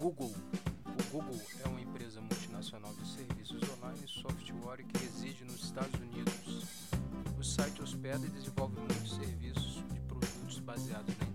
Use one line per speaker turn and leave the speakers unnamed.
Google. O Google é uma empresa multinacional de serviços online e software que reside nos Estados Unidos. O site hospeda e desenvolve muitos serviços de produtos baseados na